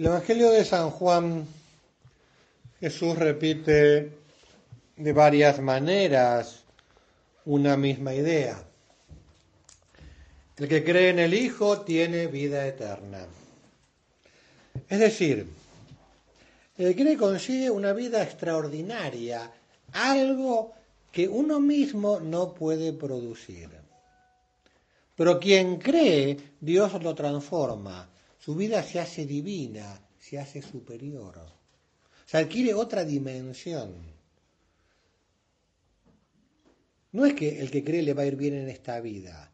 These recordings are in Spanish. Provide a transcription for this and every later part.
El Evangelio de San Juan, Jesús repite de varias maneras una misma idea. El que cree en el Hijo tiene vida eterna. Es decir, el que cree consigue una vida extraordinaria, algo que uno mismo no puede producir. Pero quien cree, Dios lo transforma, su vida se hace divina, se hace superior, se adquiere otra dimensión. No es que el que cree le va a ir bien en esta vida,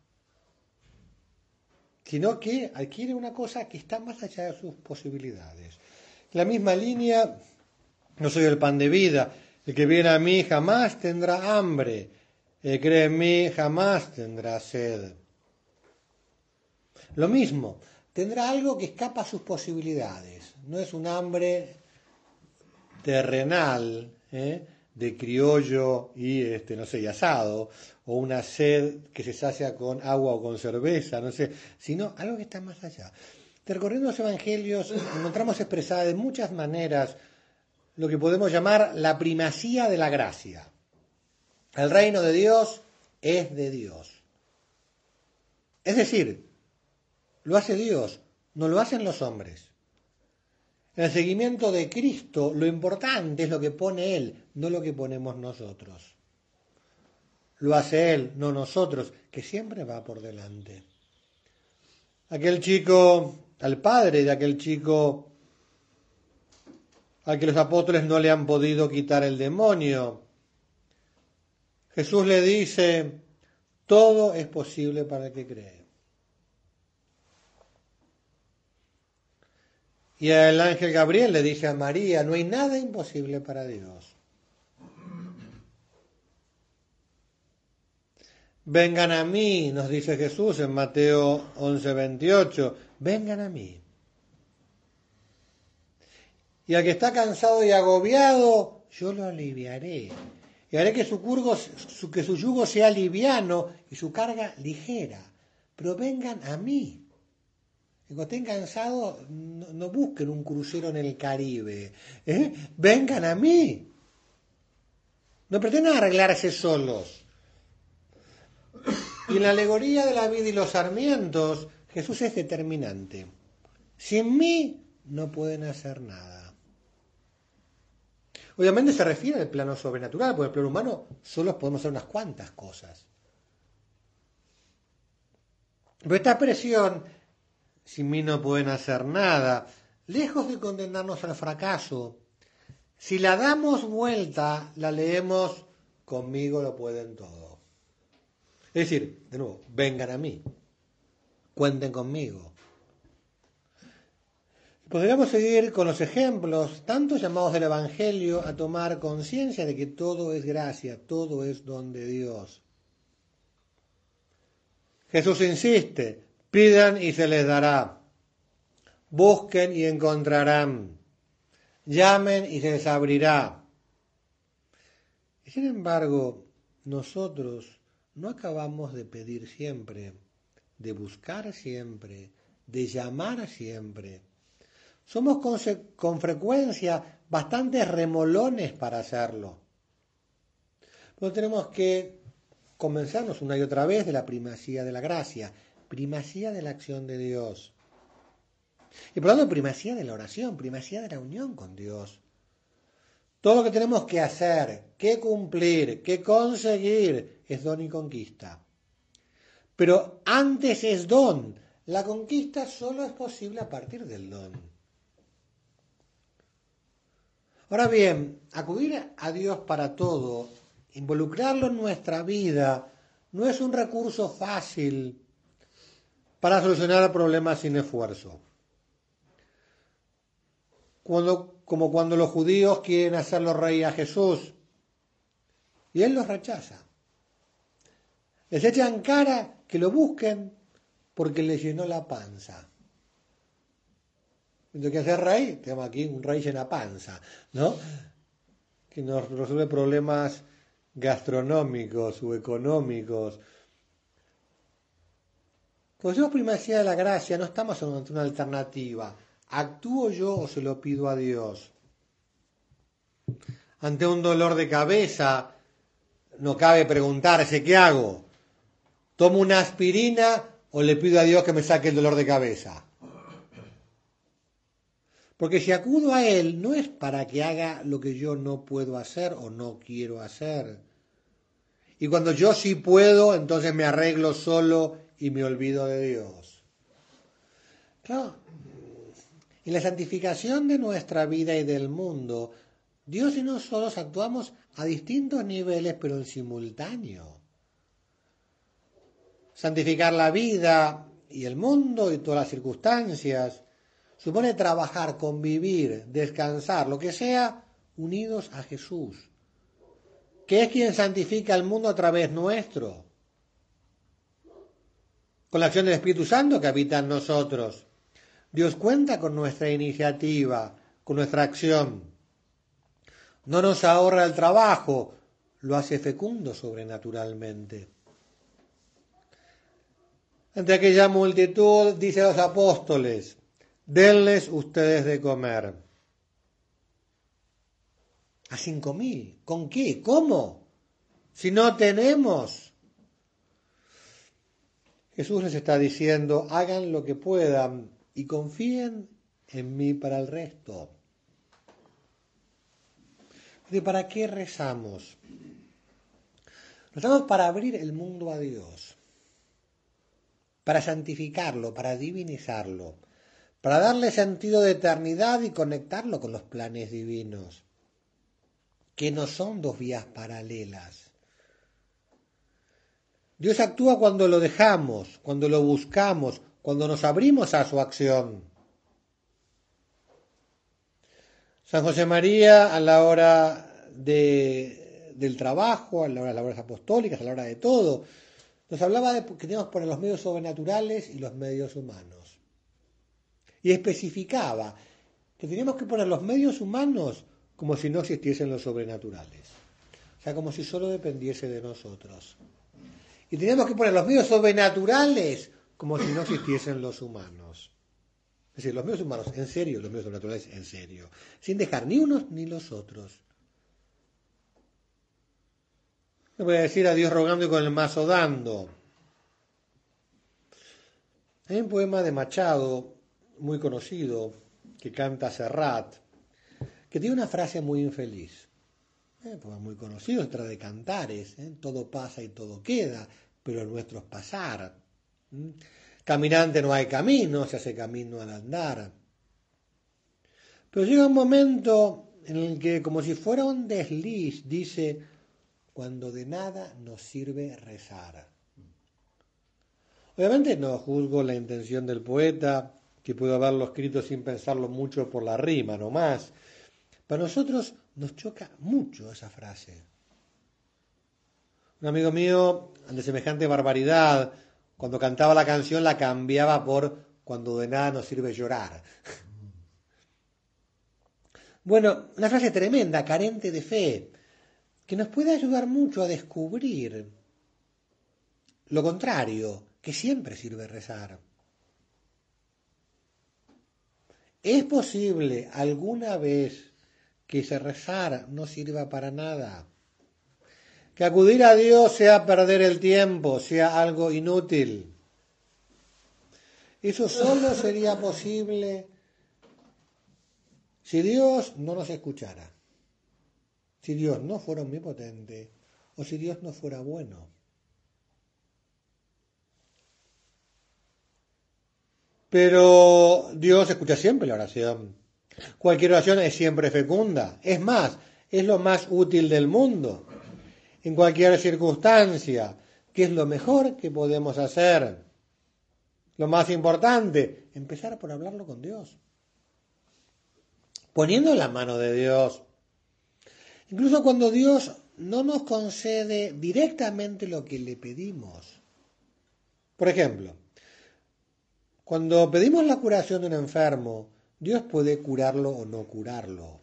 sino que adquiere una cosa que está más allá de sus posibilidades. La misma línea, no soy el pan de vida, el que viene a mí jamás tendrá hambre, el que cree en mí jamás tendrá sed. Lo mismo, tendrá algo que escapa a sus posibilidades. No es un hambre terrenal, ¿eh? de criollo y, este, no sé, y asado, o una sed que se sacia con agua o con cerveza, no sé, sino algo que está más allá. Recorriendo los evangelios encontramos expresada de muchas maneras lo que podemos llamar la primacía de la gracia. El reino de Dios es de Dios. Es decir, lo hace Dios, no lo hacen los hombres. En el seguimiento de Cristo, lo importante es lo que pone Él, no lo que ponemos nosotros. Lo hace Él, no nosotros, que siempre va por delante. Aquel chico, al padre de aquel chico al que los apóstoles no le han podido quitar el demonio, Jesús le dice, todo es posible para que cree. Y el ángel Gabriel le dice a María, no hay nada imposible para Dios. Vengan a mí, nos dice Jesús en Mateo 11, 28, vengan a mí. Y al que está cansado y agobiado, yo lo aliviaré. Y haré que su, curgo, que su yugo sea liviano y su carga ligera. Pero vengan a mí. Cuando estén cansados, no, busquen un crucero en el Caribe. ¿eh? Vengan a mí. No pretendan arreglarse solos. Y en la alegoría de la vida y los sarmientos, Jesús es determinante. Sin mí no pueden hacer nada. Obviamente se refiere al plano sobrenatural, porque el plano humano solo podemos hacer unas cuantas cosas. Pero esta expresión sin mí no pueden hacer nada. Lejos de condenarnos al fracaso, si la damos vuelta, la leemos, conmigo lo pueden todo. Es decir, de nuevo, vengan a mí, cuenten conmigo. Podríamos seguir con los ejemplos, tantos llamados del Evangelio a tomar conciencia de que todo es gracia, todo es don de Dios. Jesús insiste, Pidan y se les dará. Busquen y encontrarán. Llamen y se les abrirá. Sin embargo, nosotros no acabamos de pedir siempre, de buscar siempre, de llamar siempre. Somos con, con frecuencia bastante remolones para hacerlo. Pero tenemos que convencernos una y otra vez de la primacía de la gracia primacía de la acción de Dios. Y por lo tanto, primacía de la oración, primacía de la unión con Dios. Todo lo que tenemos que hacer, que cumplir, que conseguir, es don y conquista. Pero antes es don. La conquista solo es posible a partir del don. Ahora bien, acudir a Dios para todo involucrarlo en nuestra vida no es un recurso fácil para solucionar problemas sin esfuerzo. Cuando, como cuando los judíos quieren hacerlo rey a Jesús y él los rechaza. Les echan cara que lo busquen porque les llenó la panza. Entonces, que hacer rey? Tenemos aquí un rey llena panza, ¿no? Que nos resuelve problemas gastronómicos o económicos. Cuando decimos primacía de la gracia, no estamos ante una alternativa. ¿Actúo yo o se lo pido a Dios? Ante un dolor de cabeza, no cabe preguntarse, ¿qué hago? ¿Tomo una aspirina o le pido a Dios que me saque el dolor de cabeza? Porque si acudo a Él no es para que haga lo que yo no puedo hacer o no quiero hacer. Y cuando yo sí puedo, entonces me arreglo solo y me olvido de Dios. Claro, en la santificación de nuestra vida y del mundo, Dios y nosotros actuamos a distintos niveles, pero en simultáneo. Santificar la vida y el mundo y todas las circunstancias supone trabajar, convivir, descansar, lo que sea, unidos a Jesús, que es quien santifica el mundo a través nuestro, con la acción del Espíritu Santo que habita en nosotros. Dios cuenta con nuestra iniciativa, con nuestra acción. No nos ahorra el trabajo, lo hace fecundo sobrenaturalmente. Ante aquella multitud, dice a los apóstoles, denles ustedes de comer. A cinco mil. ¿Con qué? ¿Cómo? Si no tenemos. Jesús les está diciendo, hagan lo que puedan y confíen en mí para el resto. ¿De para qué rezamos? Rezamos para abrir el mundo a Dios, para santificarlo, para divinizarlo, para darle sentido de eternidad y conectarlo con los planes divinos, que no son dos vías paralelas. Dios actúa cuando lo dejamos, cuando lo buscamos, cuando nos abrimos a su acción. San José María a la hora de, del trabajo, a la hora de las labores apostólicas, a la hora de todo, nos hablaba de que teníamos que poner los medios sobrenaturales y los medios humanos y especificaba que teníamos que poner los medios humanos como si no existiesen los sobrenaturales, o sea, como si solo dependiese de nosotros. Y teníamos que poner los medios sobrenaturales como si no existiesen los humanos. Es decir, los medios humanos en serio, los medios sobrenaturales en serio, sin dejar ni unos ni los otros. No voy a decir a Dios rogando y con el mazo dando. Hay un poema de Machado muy conocido que canta Serrat, que tiene una frase muy infeliz. Eh, muy conocido, trata de cantares, ¿eh? todo pasa y todo queda, pero el nuestro es pasar. Caminante no hay camino, se hace camino al andar. Pero llega un momento en el que, como si fuera un desliz, dice, cuando de nada nos sirve rezar. Obviamente no juzgo la intención del poeta, que puedo haberlo escrito sin pensarlo mucho por la rima nomás. Para nosotros nos choca mucho esa frase. Un amigo mío, de semejante barbaridad, cuando cantaba la canción la cambiaba por cuando de nada nos sirve llorar. Bueno, una frase tremenda, carente de fe, que nos puede ayudar mucho a descubrir lo contrario, que siempre sirve rezar. ¿Es posible alguna vez que se rezar no sirva para nada? Que acudir a Dios sea perder el tiempo, sea algo inútil. Eso solo sería posible si Dios no nos escuchara, si Dios no fuera omnipotente o si Dios no fuera bueno. Pero Dios escucha siempre la oración. Cualquier oración es siempre fecunda. Es más, es lo más útil del mundo. en cualquier circunstancia. ¿Qué es lo mejor que podemos hacer? Lo más importante, empezar por hablarlo con Dios. Poniendo la mano de Dios. Incluso cuando Dios no nos concede directamente lo que le pedimos. Por ejemplo, cuando pedimos la curación de un enfermo, Dios puede curarlo o no curarlo.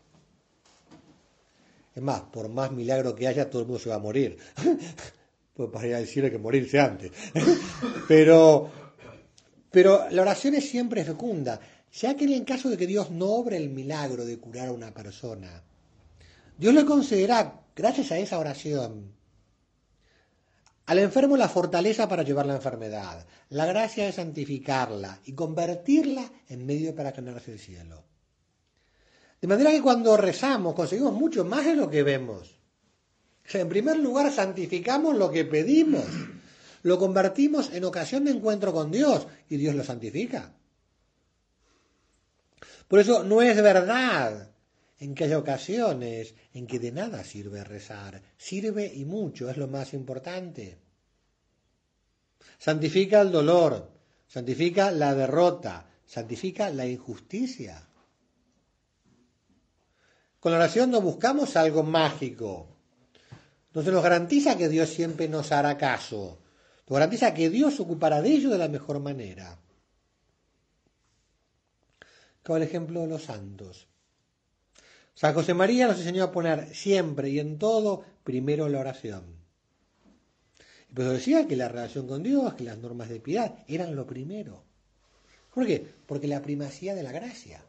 Es más, por más milagro que haya, todo el mundo se va a morir. pues para decirle que morirse antes. pero, pero la oración es siempre fecunda. Ya que en el caso de que Dios no obre el milagro de curar a una persona, Dios le concederá, gracias a esa oración, al enfermo la fortaleza para llevar la enfermedad, la gracia de santificarla y convertirla en medio para ganarse el cielo. De manera que cuando rezamos conseguimos mucho más de lo que vemos. en primer lugar, santificamos lo que pedimos. Lo convertimos en ocasión de encuentro con Dios y Dios lo santifica. Por eso no es verdad en que hay ocasiones en que de nada sirve rezar. Sirve y mucho, es lo más importante. Santifica el dolor, santifica la derrota, santifica la injusticia. Con la oración no buscamos algo mágico. No se nos garantiza que Dios siempre nos hará caso. Nos garantiza que Dios ocupará de ello de la mejor manera. Como el ejemplo de los santos. San José María nos enseñó a poner siempre y en todo primero la oración. Y pues decía que la relación con Dios, que las normas de piedad eran lo primero. ¿Por qué? Porque la primacía de la gracia.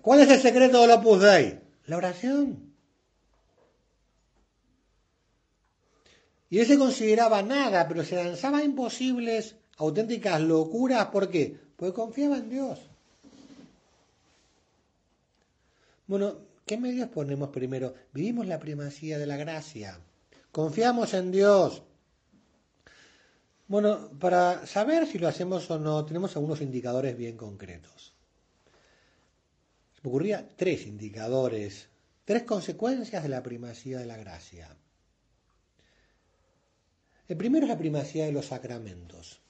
¿Cuál es el secreto del Opus Dei? La oración. Y él se consideraba nada, pero se lanzaba imposibles, auténticas locuras. ¿Por qué? Porque confiaba en Dios. Bueno, ¿qué medios ponemos primero? Vivimos la primacía de la gracia. Confiamos en Dios. Bueno, para saber si lo hacemos o no, tenemos algunos indicadores bien concretos me ocurría tres indicadores, tres consecuencias de la primacía de la gracia. El primero es la primacía de los sacramentos.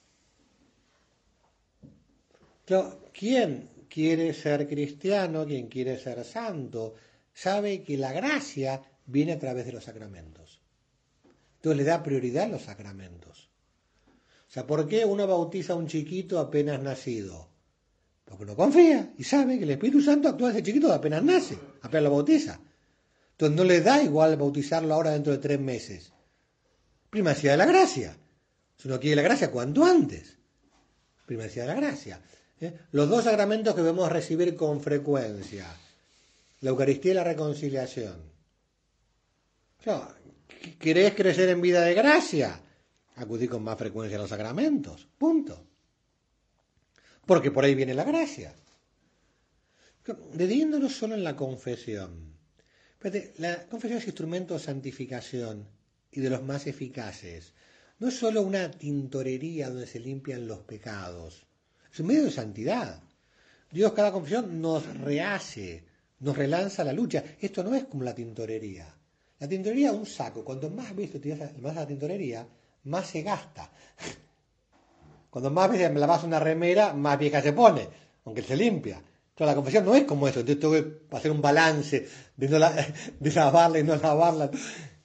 ¿Quién quiere ser cristiano, quien quiere ser santo, sabe que la gracia viene a través de los sacramentos. Entonces le da prioridad a los sacramentos. O sea, ¿por qué uno bautiza a un chiquito apenas nacido? Porque no confía y sabe que el Espíritu Santo actúa desde chiquito apenas nace, apenas lo bautiza. Entonces no le da igual bautizarlo ahora dentro de tres meses. Primacía de la gracia. Si uno quiere la gracia, cuanto antes. Primacía de la gracia. ¿Eh? Los dos sacramentos que debemos recibir con frecuencia. La Eucaristía y la reconciliación. ¿Querés crecer en vida de gracia? Acudí con más frecuencia a los sacramentos. Punto porque por ahí viene la gracia. Dediéndonos solo en la confesión. La confesión es instrumento de santificación y de los más eficaces. No es solo una tintorería donde se limpian los pecados, es un medio de santidad. Dios cada confesión nos rehace, nos relanza la lucha. Esto no es como la tintorería. La tintorería es un saco. Cuanto más veces utilizas más la tintorería, más se gasta. Cuando más veces me lavas una remera, más vieja se pone, aunque se limpia. Entonces la confesión no es como eso, entonces tengo que hacer un balance de, no lavarla y no lavarla.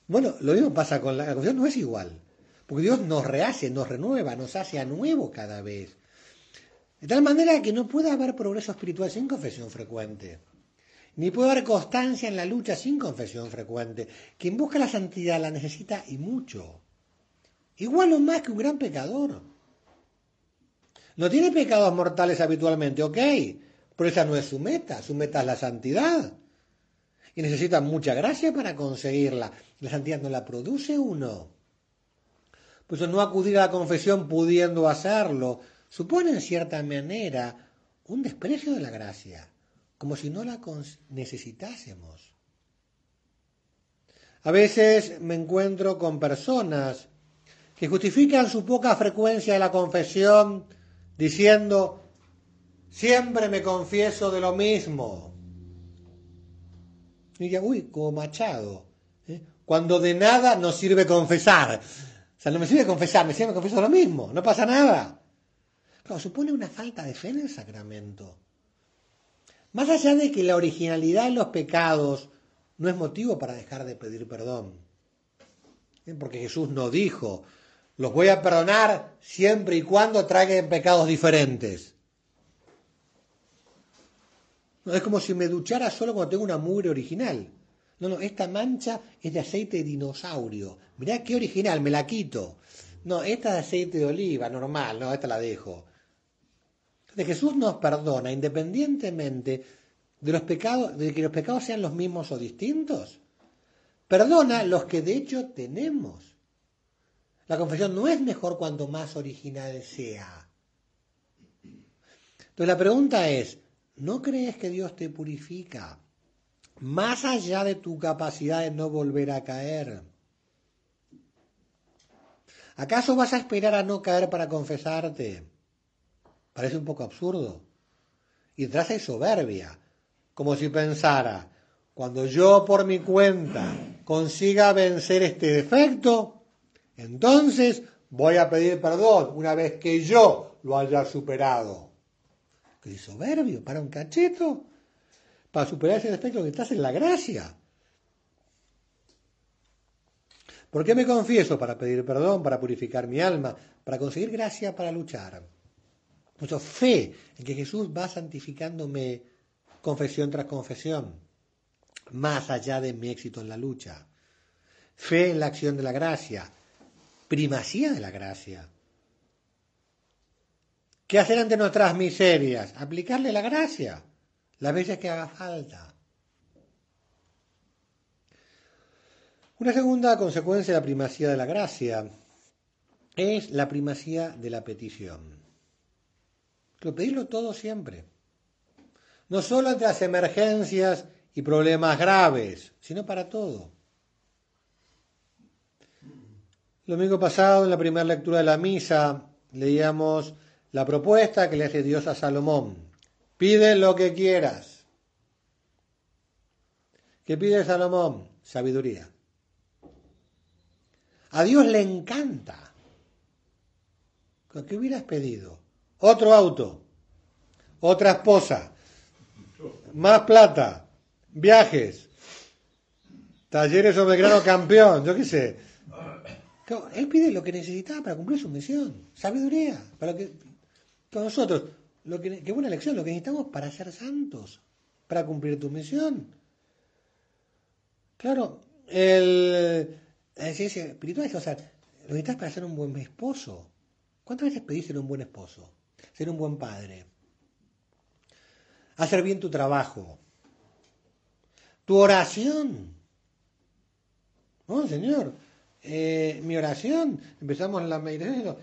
Bueno, lo mismo pasa con la, la confesión, no es igual. Porque Dios nos rehace, nos renueva, nos hace a nuevo cada vez. De tal manera que no puede haber progreso espiritual sin confesión frecuente. Ni puede haber constancia en la lucha sin confesión frecuente. Quien busca la santidad la necesita y mucho. Igual o más que un gran pecador. No tiene pecados mortales habitualmente, ok, pero esa no es su meta, su meta es la santidad. Y necesita mucha gracia para conseguirla. La santidad no la produce uno. Por eso no acudir a la confesión pudiendo hacerlo supone en cierta manera un desprecio de la gracia, como si no la necesitásemos. A veces me encuentro con personas que justifican su poca frecuencia de la confesión diciendo, siempre me confieso de lo mismo. Y diría, uy, como Machado, ¿eh? cuando de nada nos sirve confesar. O sea, no me sirve confesar, me sirve confesar lo mismo, no pasa nada. Supone una falta de fe en el sacramento. Más allá de que la originalidad en los pecados no es motivo para dejar de pedir perdón. ¿Eh? Porque Jesús no dijo, los voy a perdonar siempre y cuando traigan pecados diferentes. No, es como si me duchara solo cuando tengo una mugre original. No, no, esta mancha es de aceite de dinosaurio. Mirá qué original, me la quito. No, esta es de aceite de oliva, normal, no, esta la dejo. Jesús nos perdona independientemente de los pecados, de que los pecados sean los mismos o distintos. Perdona los que de hecho tenemos. La confesión no es mejor cuanto más original sea. Entonces la pregunta es, ¿no crees que Dios te purifica más allá de tu capacidad de no volver a caer? ¿Acaso vas a esperar a no caer para confesarte? Parece un poco absurdo. Y detrás hay soberbia, como si pensara, cuando yo por mi cuenta consiga vencer este defecto, entonces voy a pedir perdón una vez que yo lo haya superado. Qué soberbio, para un cacheto. Para superar ese defecto que estás en la gracia. ¿Por qué me confieso? Para pedir perdón, para purificar mi alma, para conseguir gracia para luchar. Mucho fe en que Jesús va santificándome confesión tras confesión, más allá de mi éxito en la lucha. Fe en la acción de la gracia, primacía de la gracia. ¿Qué hacer ante nuestras miserias? Aplicarle la gracia, las veces que haga falta. Una segunda consecuencia de la primacía de la gracia es la primacía de la petición. Pero pedirlo todo siempre. No solo ante las emergencias y problemas graves, sino para todo. El domingo pasado, en la primera lectura de la misa, leíamos la propuesta que le hace Dios a Salomón. Pide lo que quieras. ¿Qué pide Salomón? Sabiduría. A Dios le encanta. ¿Qué hubieras pedido? Otro auto, otra esposa, más plata, viajes, talleres sobre grano campeón, yo qué sé. Él pide lo que necesitaba para cumplir su misión, sabiduría, para que con nosotros, lo que, qué buena lección, lo que necesitamos para ser santos, para cumplir tu misión. Claro, el, espiritual o sea, lo necesitas para ser un buen esposo. ¿Cuántas veces pedís ser un buen esposo? Ser un buen padre. Hacer bien tu trabajo. Tu oración. ¿No, Señor? Eh, mi oración, empezamos la meditación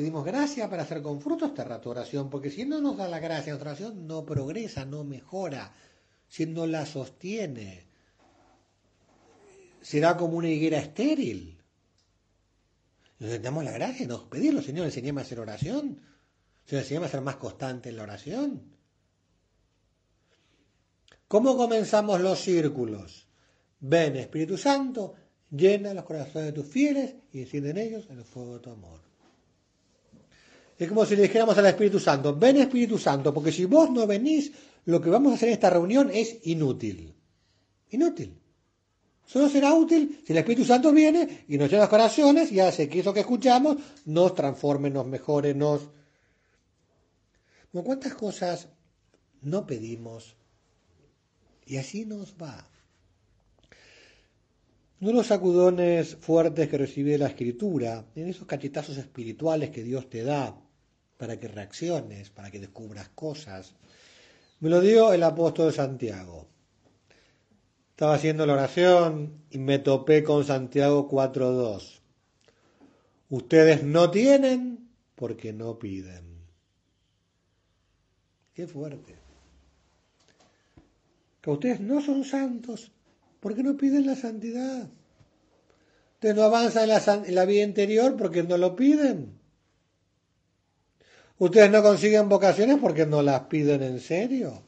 pedimos gracia para hacer con fruto esta rato oración, porque si no nos da la gracia, nuestra oración no progresa, no mejora, si no la sostiene, será como una higuera estéril. Necesitamos la gracia, nos pedirlo, Señor, enseñame a hacer oración, Señor, enseñame a ser más constante en la oración. ¿Cómo comenzamos los círculos? Ven, Espíritu Santo, Llena los corazones de tus fieles y enciende en ellos el fuego de tu amor. Es como si le dijéramos al Espíritu Santo, ven Espíritu Santo, porque si vos no venís, lo que vamos a hacer en esta reunión es inútil. Inútil. Solo será útil si el Espíritu Santo viene y nos llena los corazones y hace que eso que escuchamos nos transforme, nos mejore, nos... ¿Cuántas cosas no pedimos? Y así nos va. Uno los sacudones fuertes que recibí de la escritura, en esos cachetazos espirituales que Dios te da para que reacciones, para que descubras cosas, me lo dio el apóstol Santiago. Estaba haciendo la oración y me topé con Santiago 4.2. Ustedes no tienen porque no piden. Fuerte. Que ustedes no son santos porque no piden la santidad. Ustedes no avanzan en la, vida interior porque no lo piden. Ustedes no consiguen vocaciones porque no las piden en serio.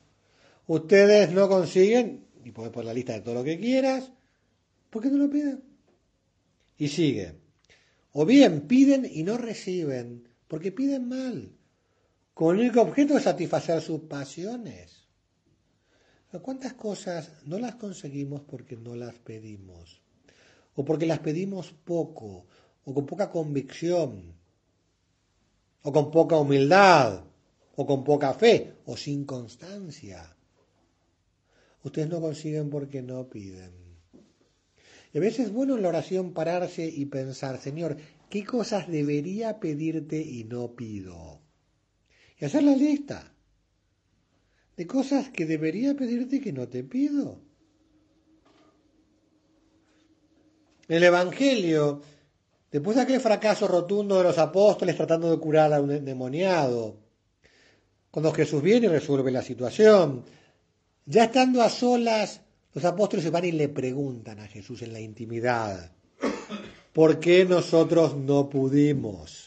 Ustedes no consiguen, y puedes poner la lista de todo lo que quieras, porque no lo piden. Y sigue. O bien piden y no reciben, porque piden mal, con el único objeto de satisfacer sus pasiones. ¿Cuántas cosas no las conseguimos porque no las pedimos? O porque las pedimos poco, o con poca convicción, o con poca humildad, o con poca fe, o sin constancia. Ustedes no consiguen porque no piden. Y a veces es bueno en la oración pararse y pensar, Señor, ¿qué cosas debería pedirte y no pido? Y hacer la lista de cosas que debería pedirte que no te pido. El Evangelio, después de aquel fracaso rotundo de los apóstoles tratando de curar a un endemoniado, cuando Jesús viene y resuelve la situación, ya estando a solas, los apóstoles se van y le preguntan a Jesús en la intimidad, ¿por qué nosotros no pudimos?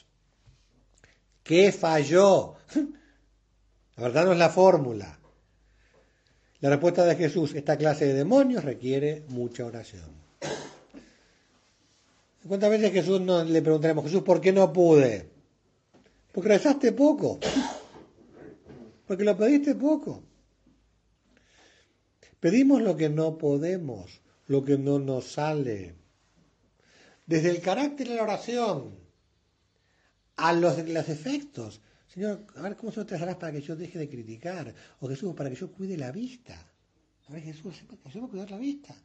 ¿Qué falló? La verdad no es la fórmula. La respuesta de Jesús, esta clase de demonios requiere mucha oración. ¿Cuántas veces Jesús le preguntaremos, Jesús, ¿por qué no pude? Porque rezaste poco. Porque lo pediste poco. Pedimos lo que no podemos, lo que no nos sale. Desde el carácter de la oración a los, los efectos. Señor, a ver cómo se te harás para que yo deje de criticar. O Jesús, para que yo cuide la vista. A ver, Jesús, ayúdame a cuidar la vista.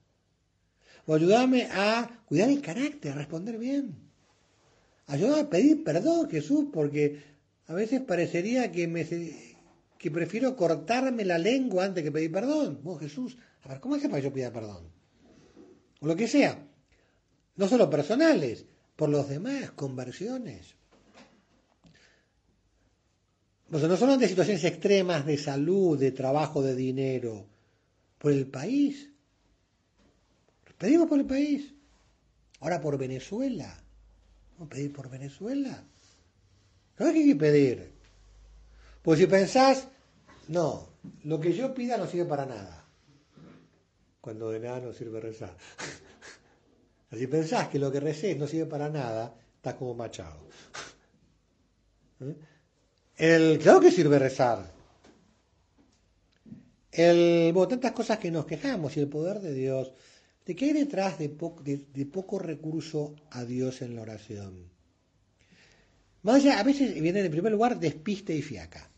O ayúdame a cuidar el carácter, a responder bien. Ayúdame a pedir perdón, Jesús, porque a veces parecería que me que prefiero cortarme la lengua antes que pedir perdón. Vos, Jesús, a ver, ¿cómo hace para que yo pida perdón? O lo que sea. No solo personales, por los demás, conversiones. No solo de situaciones extremas de salud, de trabajo, de dinero, por el país. Pedimos por el país. Ahora por Venezuela. Vamos a pedir por Venezuela. ¿qué hay que pedir. Pues si pensás, no, lo que yo pida no sirve para nada. Cuando de nada no sirve rezar. Si pensás que lo que recés no sirve para nada, estás como machado. ¿Eh? El, claro que sirve rezar. El, bueno, tantas cosas que nos quejamos y el poder de Dios. ¿De qué hay detrás de, de poco recurso a Dios en la oración? Más allá, a veces viene en primer lugar despiste y fiaca.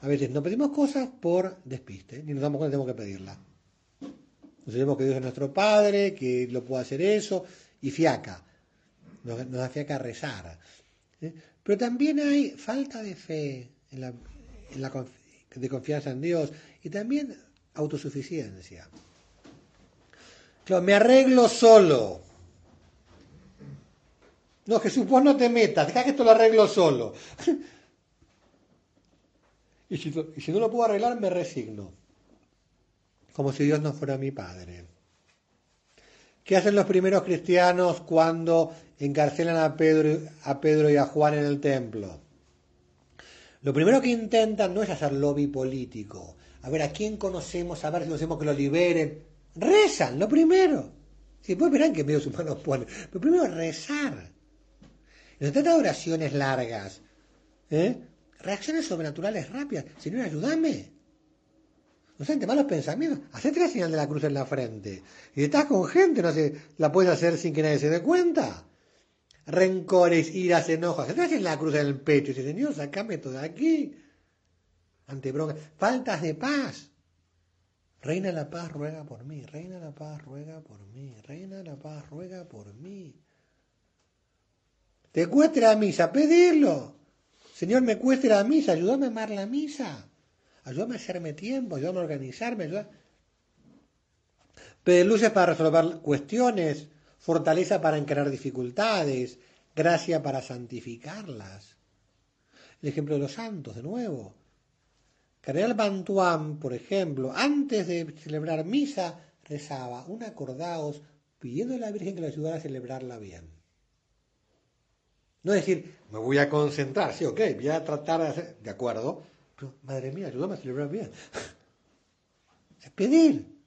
A veces no pedimos cosas por despiste, ni nos damos cuenta que tenemos que pedirla. Nos sabemos que Dios es nuestro Padre, que lo puede hacer eso, y fiaca. Nos, da fiaca rezar. ¿eh? Pero también hay falta de fe, en la, de confianza en Dios, y también autosuficiencia. Claro, me arreglo solo. No, Jesús, vos no te metas, deja que esto lo arreglo solo. y, si, y si no lo puedo arreglar, me resigno. Como si Dios no fuera mi Padre. ¿Qué hacen los primeros cristianos cuando encarcelan a Pedro, a Pedro y a Juan en el templo? Lo primero que intentan no es hacer lobby político. A ver, ¿a quién conocemos? A ver si conocemos que lo liberen. Rezan, lo primero. Si después verán que medios humanos ponen. Pero primero rezar. No se trata de oraciones largas. ¿eh? Reacciones sobrenaturales rápidas. Señor, ayúdame. No sean malos pensamientos. Hacete la señal de la cruz en la frente. Y estás con gente, no sé, la puedes hacer sin que nadie se dé cuenta. Rencores, iras, enojos. Hacete la cruz en el pecho. Y dice, Señor, sacame todo de aquí. Ante bronca. Faltas de paz. Reina la paz, ruega por mí. Reina la paz, ruega por mí. Reina la paz, ruega por mí. Te cueste la misa, pedirlo. Señor, me cueste la misa, ayúdame a amar la misa. Ayúdame a hacerme tiempo, ayúdame a organizarme. Ayúdame. Para resolver cuestiones, fortaleza para encarar dificultades, gracia para santificarlas. El ejemplo de los santos, de nuevo. Cardenal Bantuán, por ejemplo, antes de celebrar misa, rezaba un acordaos pidiendo a la Virgen que le ayudara a celebrarla bien. No decir, me voy a concentrar, sí, ok, voy a tratar de hacer, de acuerdo, madre mía, ayúdame a celebrar bien. Es pedir.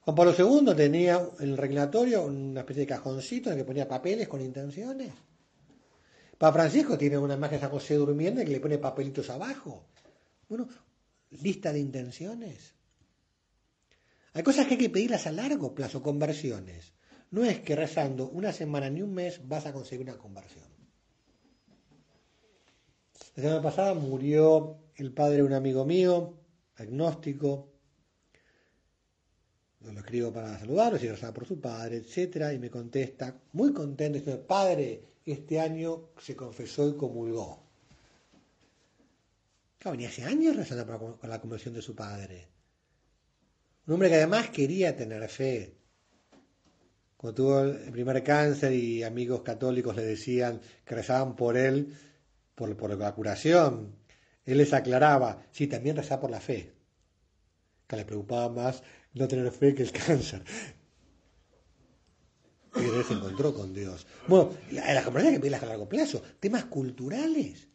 Juan Pablo II tenía en el reclinatorio una especie de cajoncito en el que ponía papeles con intenciones. Papa Francisco tiene una imagen de San José durmiendo que le pone papelitos abajo. Bueno, lista de intenciones. Hay cosas que hay que pedirlas a largo plazo, conversiones. No es que rezando una semana ni un mes vas a conseguir una conversión. La semana pasada murió el padre de un amigo mío, agnóstico, lo escribo para saludarlo, y rezaba por su padre, etcétera, y me contesta, muy contento, dice, padre, este año se confesó y comulgó. Claro, venía hace años rezando con la conversión de su padre. Un hombre que además quería tener fe. Cuando tuvo el primer cáncer y amigos católicos le decían que rezaban por él, por la curación, él les aclaraba, sí, también rezaba por la fe, que le preocupaba más no tener fe que el cáncer. Y se encontró con Dios. Bueno, las conversaciones hay que pedirlas a largo plazo. Temas culturales.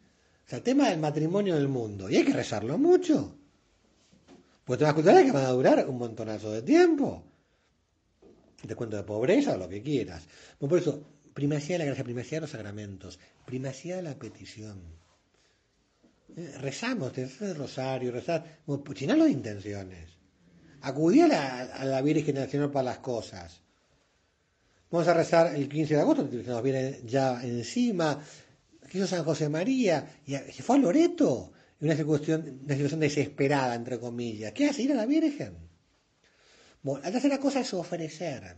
O sea, tema del matrimonio del mundo. Y hay que rezarlo mucho. Pues temas culturales que van a durar un montonazo de tiempo. Te cuento de pobreza o lo que quieras. Bueno, por eso, primacía de la gracia, primacía de los sacramentos, primacía de la petición. Rezamos, el rosario, rezar, llenarlo de intenciones. Acudí a la, Virgen Nacional para las cosas. Vamos a rezar el 15 de agosto, que nos viene ya encima. hizo San José María y se fue a Loreto. En una situación, una situación desesperada, entre comillas. ¿Qué hace? Ir a la Virgen. Bueno, la tercera cosa es ofrecer.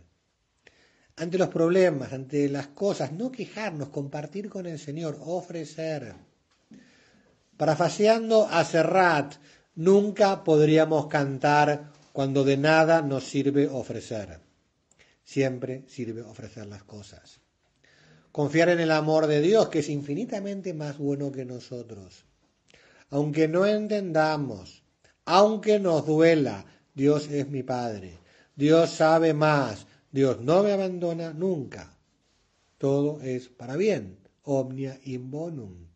Ante los problemas, ante las cosas, no quejarnos, compartir con el Señor, ofrecer. Parafaseando a Serrat, nunca podríamos cantar cuando de nada nos sirve ofrecer. Siempre sirve ofrecer las cosas. Confiar en el amor de Dios, que es infinitamente más bueno que nosotros. Aunque no entendamos, aunque nos duela, Dios es mi Padre. Dios sabe más. Dios no me abandona nunca. Todo es para bien. Omnia in bonum.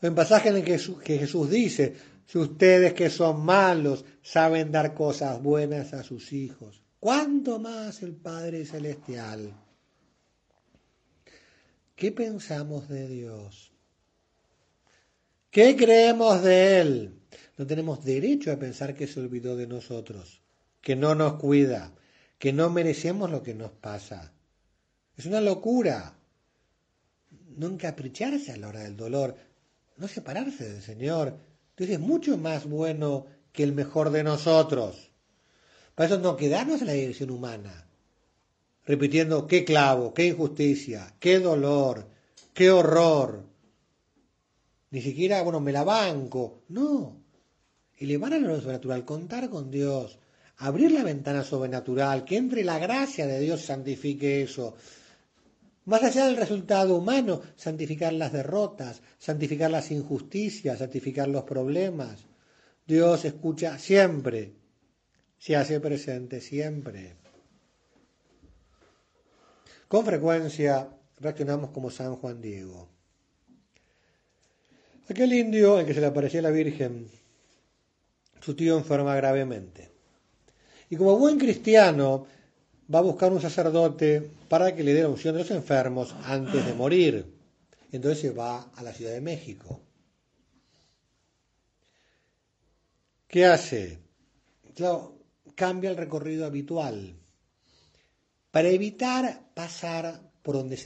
En pasaje en el que Jesús dice, si ustedes que son malos saben dar cosas buenas a sus hijos, ¿cuánto más el Padre Celestial? ¿Qué pensamos de Dios? ¿Qué creemos de Él? No tenemos derecho a pensar que se olvidó de nosotros, que no nos cuida, que no merecemos lo que nos pasa. Es una locura. No encapricharse a la hora del dolor, no separarse del Señor, entonces es mucho más bueno que el mejor de nosotros. Para eso no quedarnos en la dirección humana, repitiendo qué clavo, qué injusticia, qué dolor, qué horror. Ni siquiera, bueno, me la banco. No. Elevar a lo sobrenatural, contar con Dios, abrir la ventana sobrenatural, que entre la gracia de Dios santifique eso. Más allá del resultado humano, santificar las derrotas, santificar las injusticias, santificar los problemas. Dios escucha siempre, se hace presente siempre. Con frecuencia reaccionamos como San Juan Diego. Aquel indio en que se le aparecía la Virgen, su tío enferma gravemente. Y como buen cristiano, va a buscar un sacerdote para que le dé la unción de los enfermos antes de morir. Entonces se va a la Ciudad de México. ¿Qué hace? Claro, cambia el recorrido habitual para evitar pasar por donde,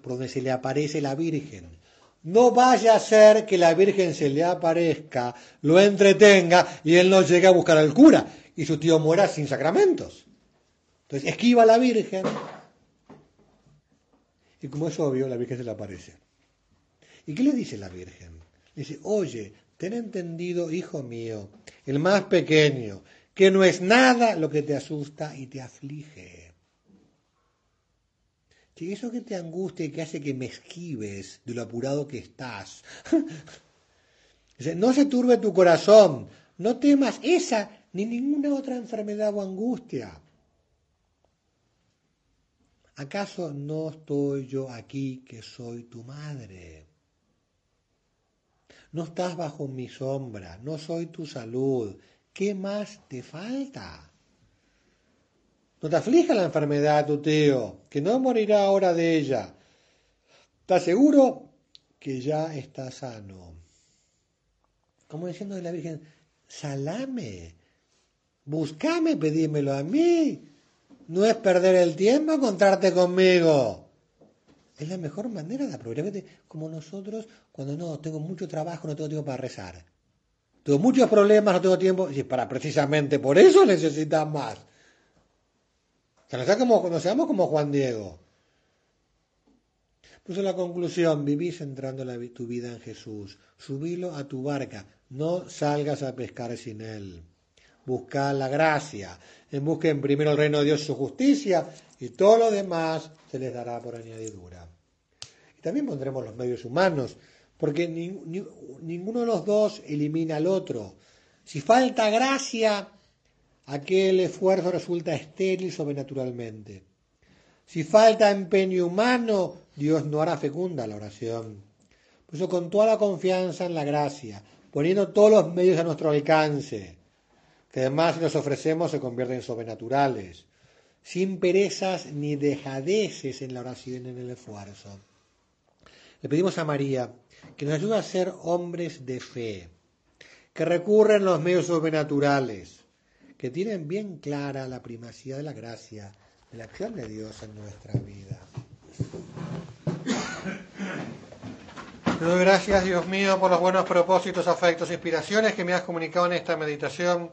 por donde se le aparece la Virgen. No vaya a ser que la Virgen se le aparezca, lo entretenga y él no llegue a buscar al cura y su tío muera sin sacramentos. Entonces esquiva a la Virgen y como es obvio, la Virgen se le aparece. ¿Y qué le dice la Virgen? Le dice, oye, ten entendido, hijo mío, el más pequeño, que no es nada lo que te asusta y te aflige. Que eso que te angustia y que hace que me esquives de lo apurado que estás. no se turbe tu corazón, no temas esa ni ninguna otra enfermedad o angustia. ¿Acaso no estoy yo aquí que soy tu madre? No estás bajo mi sombra, no soy tu salud. ¿Qué más te falta? No te aflija la enfermedad tu tío, que no morirá ahora de ella. ¿Estás seguro que ya está sano? Como diciendo de la Virgen, salame, buscame, pedímelo a mí. No es perder el tiempo contarte conmigo. Es la mejor manera de aprovechar. Como nosotros, cuando no tengo mucho trabajo, no tengo tiempo para rezar. Tengo muchos problemas, no tengo tiempo. Y para precisamente por eso necesitas más. Que no, sea como, seamos como Juan Diego. En la conclusión, vivís centrando la, tu vida en Jesús. Subilo a tu barca. No salgas a pescar sin Él. Busca la gracia. En busquen primero el reino de Dios y su justicia y todo lo demás se les dará por añadidura. Y también pondremos los medios humanos, porque ninguno de los dos elimina al otro. Si falta gracia, aquel esfuerzo resulta estéril sobrenaturalmente. Si falta empeño humano, Dios no hará fecunda la oración. Por eso con toda la confianza en la gracia, poniendo todos los medios a nuestro alcance, que además si los ofrecemos se convierten en sobrenaturales, sin perezas ni dejadeces en la oración y en el esfuerzo. Le pedimos a María que nos ayude a ser hombres de fe, que recurren a los medios sobrenaturales, que tienen bien clara la primacía de la gracia, de la acción de Dios en nuestra vida. Gracias, Dios mío, por los buenos propósitos, afectos e inspiraciones que me has comunicado en esta meditación.